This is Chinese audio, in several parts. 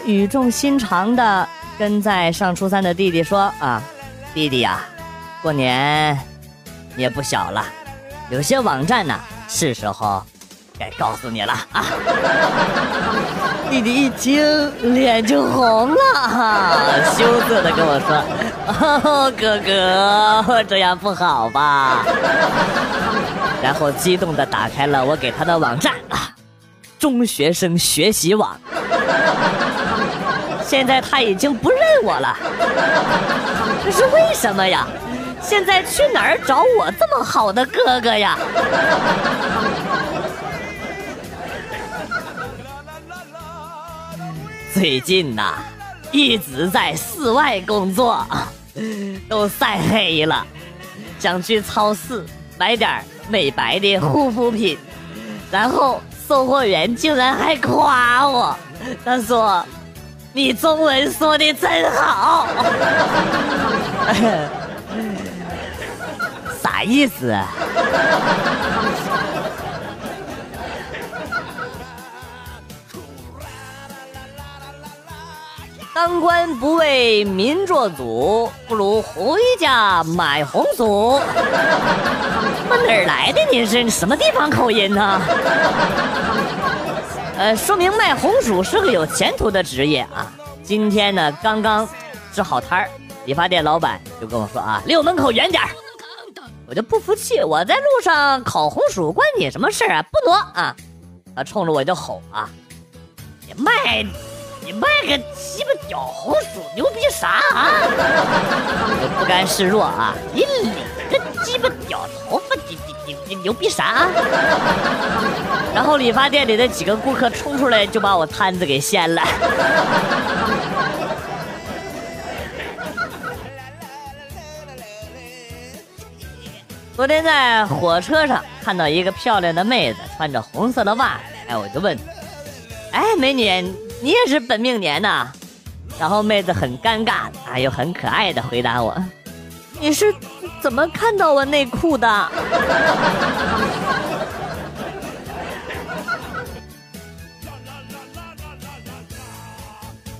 语重心长的跟在上初三的弟弟说啊，弟弟呀，过年也不小了，有些网站呢是时候该告诉你了啊。弟弟一听脸就红了，羞涩的跟我说：“哦，哥哥，这样不好吧？” 然后激动的打开了我给他的网站啊，中学生学习网。现在他已经不认我了，这是为什么呀？现在去哪儿找我这么好的哥哥呀？最近呐，一直在室外工作，都晒黑了，想去超市买点美白的护肤品，然后售货员竟然还夸我，他说：“你中文说的真好。”啥意思？当官不为民做主，不如回家买红薯。我哪来的？你是什么地方口音呢？呃，说明卖红薯是个有前途的职业啊。今天呢，刚刚支好摊儿，理发店老板就跟我说啊，离我门口远点儿。我就不服气，我在路上烤红薯，关你什么事啊？不挪啊！他冲着我就吼啊，你卖。你卖个鸡巴屌红薯，牛逼啥啊？我不甘示弱啊！你理个鸡巴屌头发，你你你牛逼啥？然后理发店里的几个顾客冲出来，就把我摊子给掀了。昨天在火车上看到一个漂亮的妹子，穿着红色的袜子，哎，我就问，哎，美女。你也是本命年呐，然后妹子很尴尬啊，又很可爱的回答我：“你是怎么看到我内裤的？”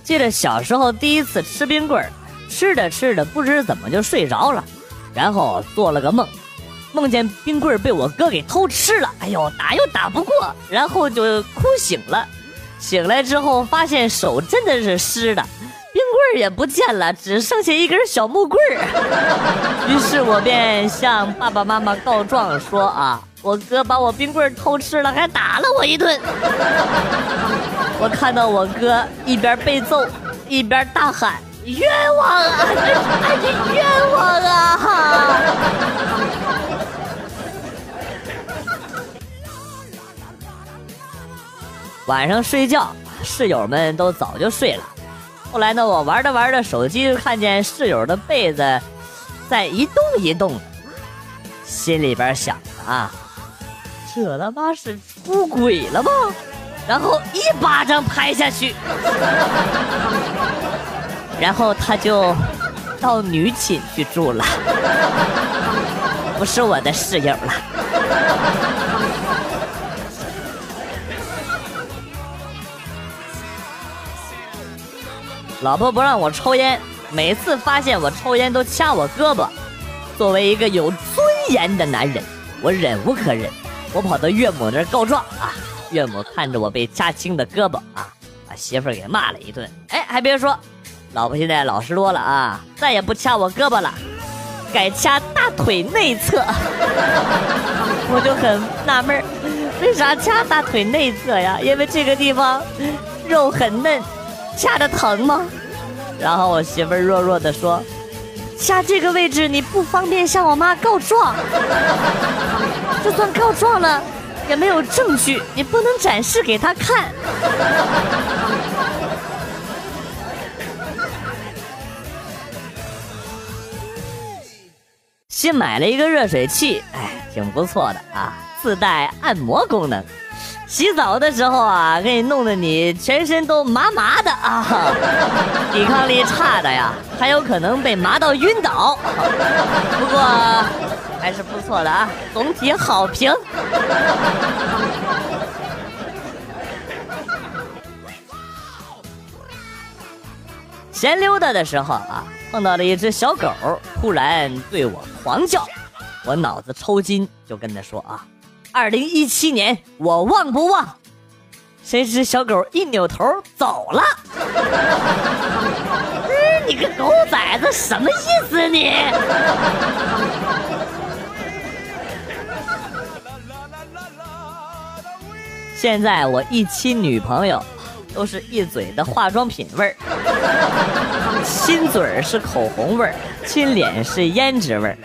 记得小时候第一次吃冰棍儿，吃着吃着不知怎么就睡着了，然后做了个梦，梦见冰棍儿被我哥给偷吃了，哎呦打又打不过，然后就哭醒了。醒来之后，发现手真的是湿的，冰棍儿也不见了，只剩下一根小木棍儿。于是我便向爸爸妈妈告状说：“啊，我哥把我冰棍儿偷吃了，还打了我一顿。”我看到我哥一边被揍，一边大喊：“冤枉啊！你冤枉啊！”晚上睡觉，室友们都早就睡了。后来呢，我玩着玩着手机，就看见室友的被子在一动一动，心里边想啊，这他妈是出轨了吗？然后一巴掌拍下去，然后他就到女寝去住了，不是我的室友了。老婆不让我抽烟，每次发现我抽烟都掐我胳膊。作为一个有尊严的男人，我忍无可忍，我跑到岳母那儿告状啊！岳母看着我被掐青的胳膊啊，把媳妇儿给骂了一顿。哎，还别说，老婆现在老实多了啊，再也不掐我胳膊了，改掐大腿内侧。我就很纳闷儿，为啥掐大腿内侧呀？因为这个地方肉很嫩。掐的疼吗？然后我媳妇儿弱弱的说：“掐这个位置你不方便向我妈告状，就算告状了，也没有证据，你不能展示给她看。”新买了一个热水器，哎，挺不错的啊，自带按摩功能。洗澡的时候啊，给你弄得你全身都麻麻的啊，抵抗力差的呀，还有可能被麻到晕倒。不过还是不错的啊，总体好评。闲溜达的时候啊，碰到了一只小狗，突然对我狂叫，我脑子抽筋，就跟他说啊：“二零一七年我忘不忘？”谁知小狗一扭头走了。你个狗崽子，什么意思你？现在我一亲女朋友，都是一嘴的化妆品味儿，亲嘴儿是口红味儿，亲脸是胭脂味儿，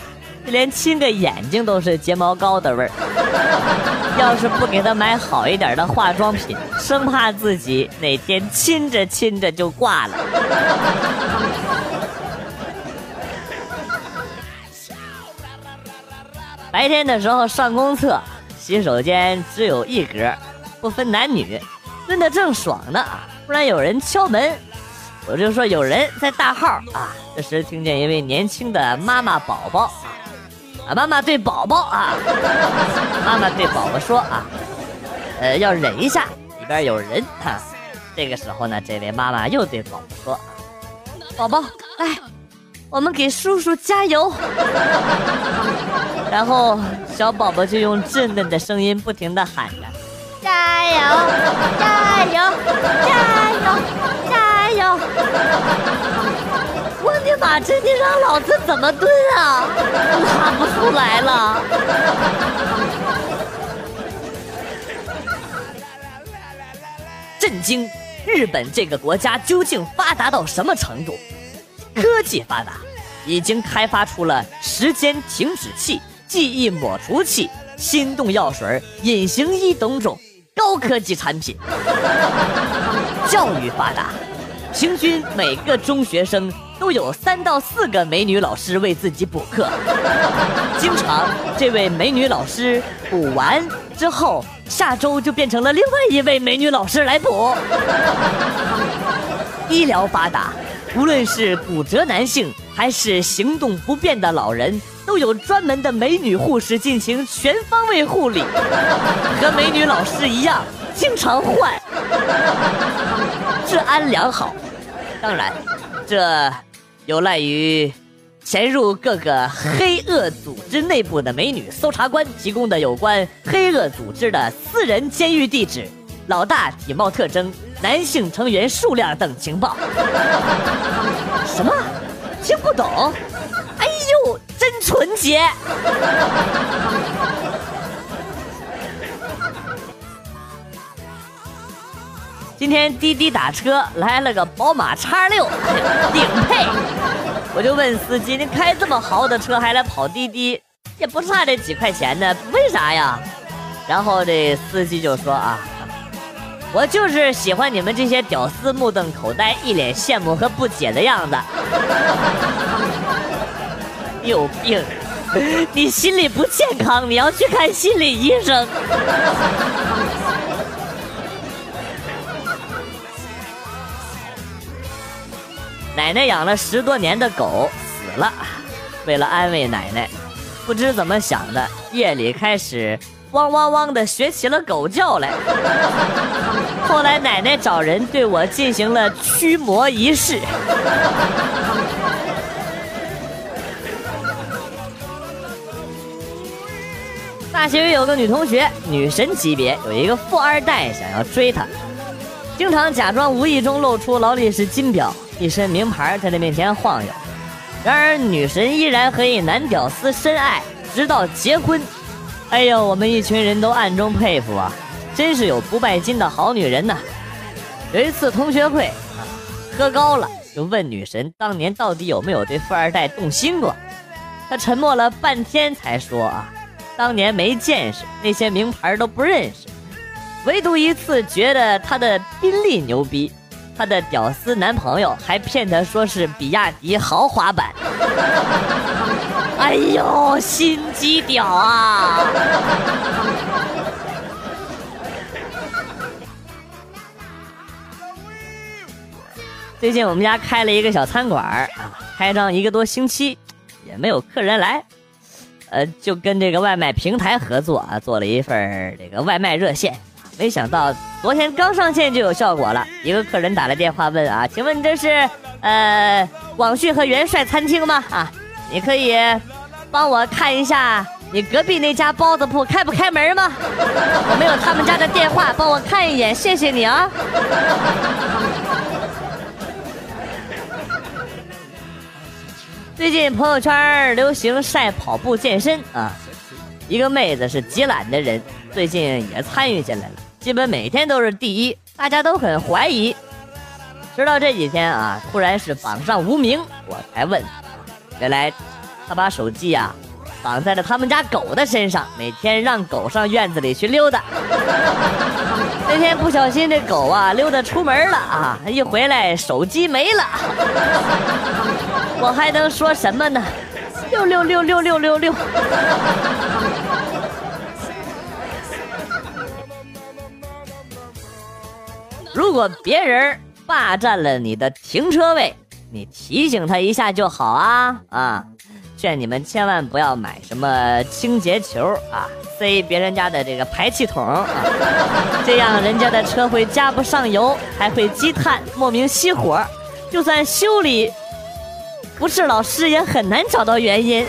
连亲个眼睛都是睫毛膏的味儿。要是不给他买好一点的化妆品，生怕自己哪天亲着亲着就挂了。白天的时候上公厕，洗手间只有一格。不分男女，蹲得正爽呢啊！突然有人敲门，我就说有人在大号啊。这时听见一位年轻的妈妈宝宝啊，妈妈对宝宝啊，妈妈对宝宝说啊，呃，要忍一下，里边有人哈。这个时候呢，这位妈妈又对宝宝说：“宝宝，来，我们给叔叔加油。”然后小宝宝就用稚嫩的声音不停的喊着。加油！加油！加油！加油！你把！这你让老子怎么蹲啊？拉不出来了！震惊！日本这个国家究竟发达到什么程度？科技发达，已经开发出了时间停止器、记忆抹除器、心动药水、隐形衣等种。高科技产品，教育发达，平均每个中学生都有三到四个美女老师为自己补课。经常，这位美女老师补完之后，下周就变成了另外一位美女老师来补。医疗发达，无论是骨折男性还是行动不便的老人。都有专门的美女护士进行全方位护理，和美女老师一样，经常换，治安良好。当然，这有赖于潜入各个黑恶组织内部的美女搜查官提供的有关黑恶组织的私人监狱地址、老大体貌特征、男性成员数量等情报。什么？听不懂？哎呦！真纯洁。今天滴滴打车来了个宝马叉六，顶配。我就问司机：“你开这么豪的车还来跑滴滴，也不差这几块钱呢，为啥呀？”然后这司机就说：“啊，我就是喜欢你们这些屌丝目瞪口呆、一脸羡慕和不解的样子。”有病！你心理不健康，你要去看心理医生。奶奶养了十多年的狗死了，为了安慰奶奶，不知怎么想的，夜里开始汪汪汪的学起了狗叫来。后来奶奶找人对我进行了驱魔仪式。大学有个女同学，女神级别，有一个富二代想要追她，经常假装无意中露出劳力士金表、一身名牌在她面前晃悠。然而女神依然和一男屌丝深爱，直到结婚。哎呦，我们一群人都暗中佩服啊，真是有不拜金的好女人呐。有一次同学会，喝高了，就问女神当年到底有没有对富二代动心过。她沉默了半天才说啊。当年没见识，那些名牌都不认识，唯独一次觉得他的宾利牛逼，他的屌丝男朋友还骗她说是比亚迪豪华版。哎呦，心机屌啊！最近我们家开了一个小餐馆啊，开张一个多星期，也没有客人来。呃，就跟这个外卖平台合作啊，做了一份这个外卖热线，没想到昨天刚上线就有效果了。一个客人打来电话问啊，请问这是呃广旭和元帅餐厅吗？啊，你可以帮我看一下你隔壁那家包子铺开不开门吗？我没有他们家的电话，帮我看一眼，谢谢你啊。最近朋友圈流行晒跑步健身啊，一个妹子是极懒的人，最近也参与进来了，基本每天都是第一，大家都很怀疑。直到这几天啊，突然是榜上无名，我才问，原来他把手机呀绑在了他们家狗的身上，每天让狗上院子里去溜达。那天不小心这狗啊溜达出门了啊，一回来手机没了。我还能说什么呢？六六六六六六六。如果别人霸占了你的停车位，你提醒他一下就好啊啊！劝你们千万不要买什么清洁球啊，塞别人家的这个排气筒啊，这样人家的车会加不上油，还会积碳，莫名熄火。就算修理。不是老师也很难找到原因，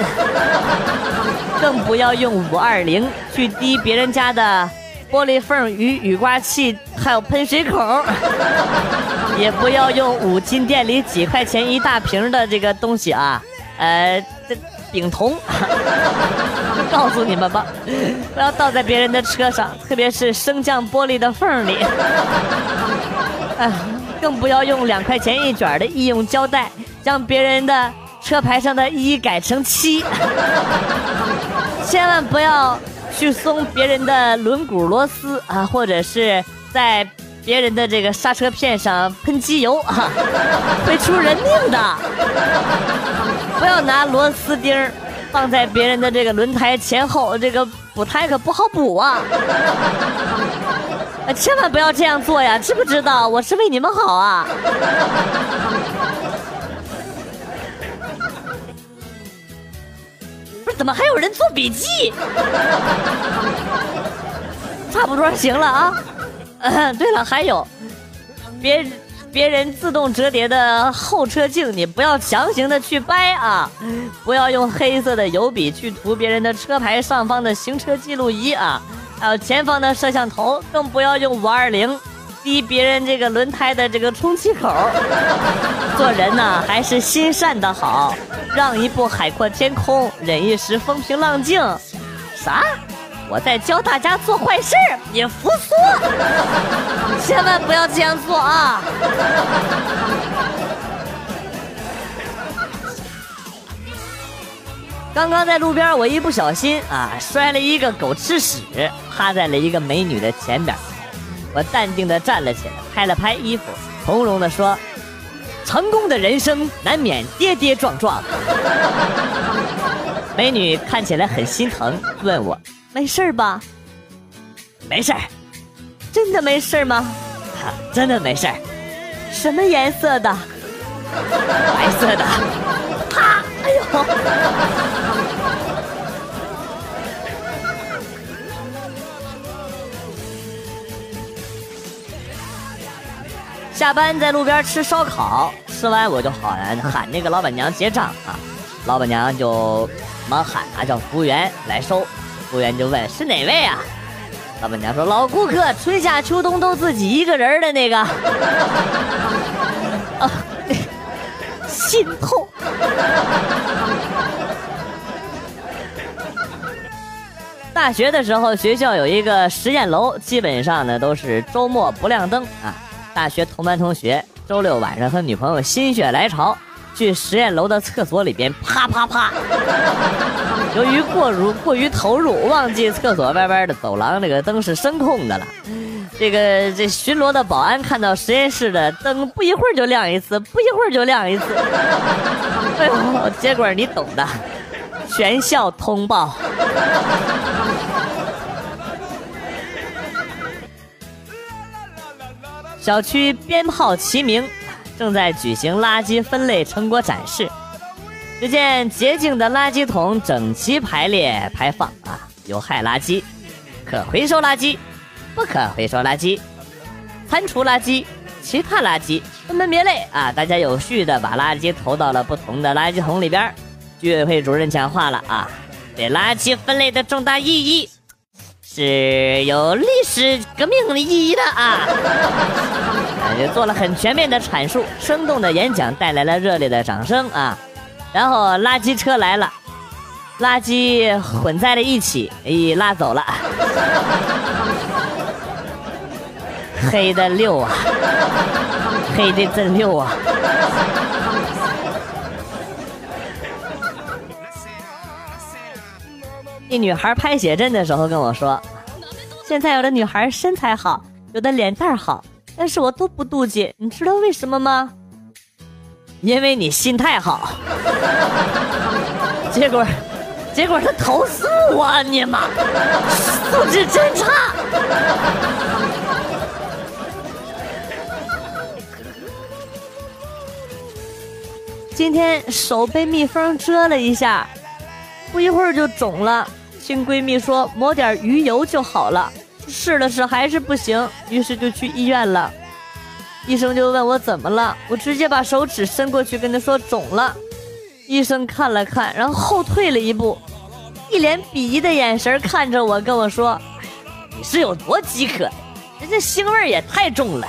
更不要用五二零去滴别人家的玻璃缝与雨刮器，还有喷水孔，也不要用五金店里几块钱一大瓶的这个东西啊，呃，这丙酮，告诉你们吧，不要倒在别人的车上，特别是升降玻璃的缝里，更不要用两块钱一卷的医用胶带。将别人的车牌上的一改成七，千万不要去松别人的轮毂螺丝啊，或者是在别人的这个刹车片上喷机油啊，会出人命的。不要拿螺丝钉放在别人的这个轮胎前后，这个补胎可不好补啊！千万不要这样做呀，知不知道？我是为你们好啊。怎么还有人做笔记？差不多行了啊。嗯，对了，还有，别别人自动折叠的后车镜，你不要强行的去掰啊！不要用黑色的油笔去涂别人的车牌上方的行车记录仪啊！还有前方的摄像头，更不要用五二零滴别人这个轮胎的这个充气口。做人呢，还是心善的好。让一步海阔天空，忍一时风平浪静。啥？我在教大家做坏事你服输？千万不要这样做啊！刚刚在路边，我一不小心啊，摔了一个狗吃屎，趴在了一个美女的前边。我淡定的站了起来，拍了拍衣服，从容的说。成功的人生难免跌跌撞撞。美女看起来很心疼，问我没事吧？没事，真的没事吗？真的没事。什么颜色的？白色的。啪！哎呦！下班在路边吃烧烤，吃完我就喊喊那个老板娘结账啊，老板娘就忙喊啊叫服务员来收，服务员就问是哪位啊？老板娘说老顾客，春夏秋冬都自己一个人的那个，啊，心痛。大学的时候学校有一个实验楼，基本上呢都是周末不亮灯啊。大学同班同学周六晚上和女朋友心血来潮去实验楼的厕所里边啪啪啪。由于过如过于投入，忘记厕所外边的走廊这个灯是声控的了。这个这巡逻的保安看到实验室的灯不一会儿就亮一次，不一会儿就亮一次。哎呦，结果你懂的，全校通报。小区鞭炮齐鸣，正在举行垃圾分类成果展示。只见洁净的垃圾桶整齐排列排放啊，有害垃圾、可回收垃圾、不可回收垃圾、餐厨垃圾、其他垃圾分门别类啊，大家有序的把垃圾投到了不同的垃圾桶里边。居委会主任讲话了啊，这垃圾分类的重大意义是有历史革命的意义的啊，也做了很全面的阐述，生动的演讲带来了热烈的掌声啊。然后垃圾车来了，垃圾混在了一起，咦，拉走了，黑的溜啊，黑的真溜啊。一女孩拍写真的时候跟我说：“现在有的女孩身材好，有的脸蛋好，但是我都不妒忌，你知道为什么吗？因为你心态好。结果，结果他投诉我，你妈素质真差。今天手被蜜蜂蛰了一下，不一会儿就肿了。”听闺蜜说抹点鱼油就好了，试了试还是不行，于是就去医院了。医生就问我怎么了，我直接把手指伸过去跟他说肿了。医生看了看，然后后退了一步，一脸鄙夷的眼神看着我，跟我说：“你是有多饥渴？人家腥味也太重了。”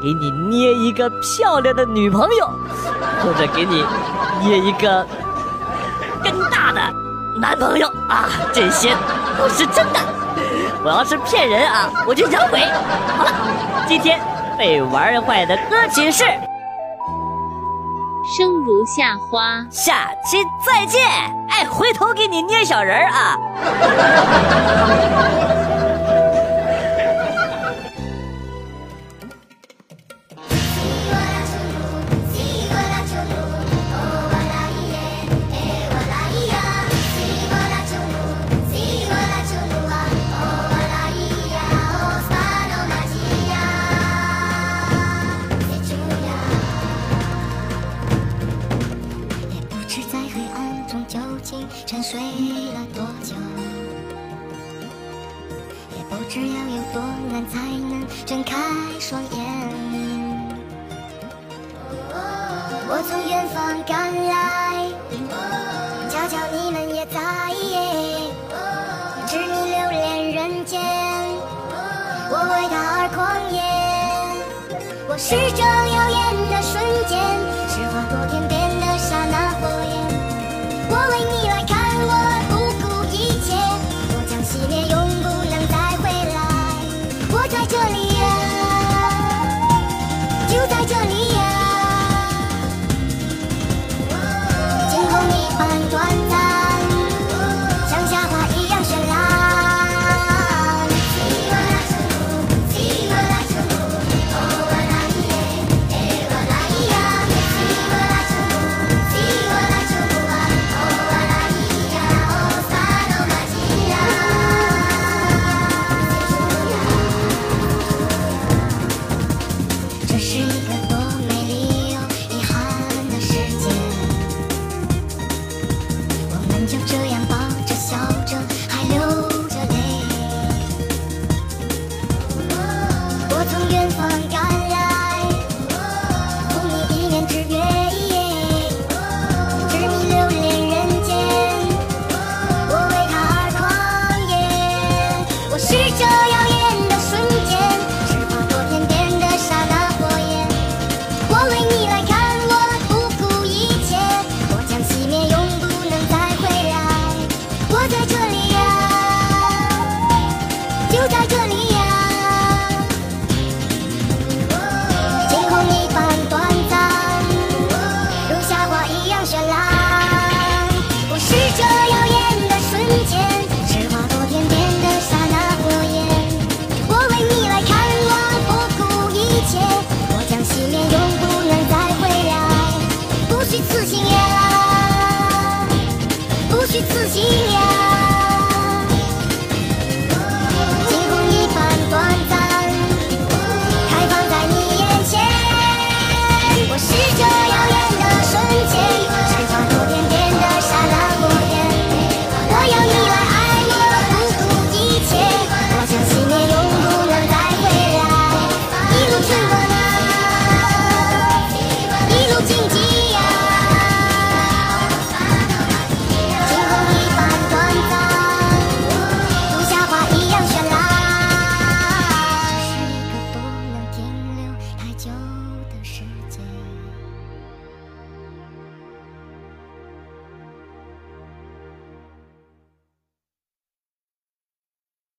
给你捏一个漂亮的女朋友，或者给你捏一个更大的男朋友啊，这些都是真的。我要是骗人啊，我就养鬼。好了，今天被玩坏的歌曲是《生如夏花》，下期再见。哎，回头给你捏小人儿啊。是这耀眼的瞬间，是划过天边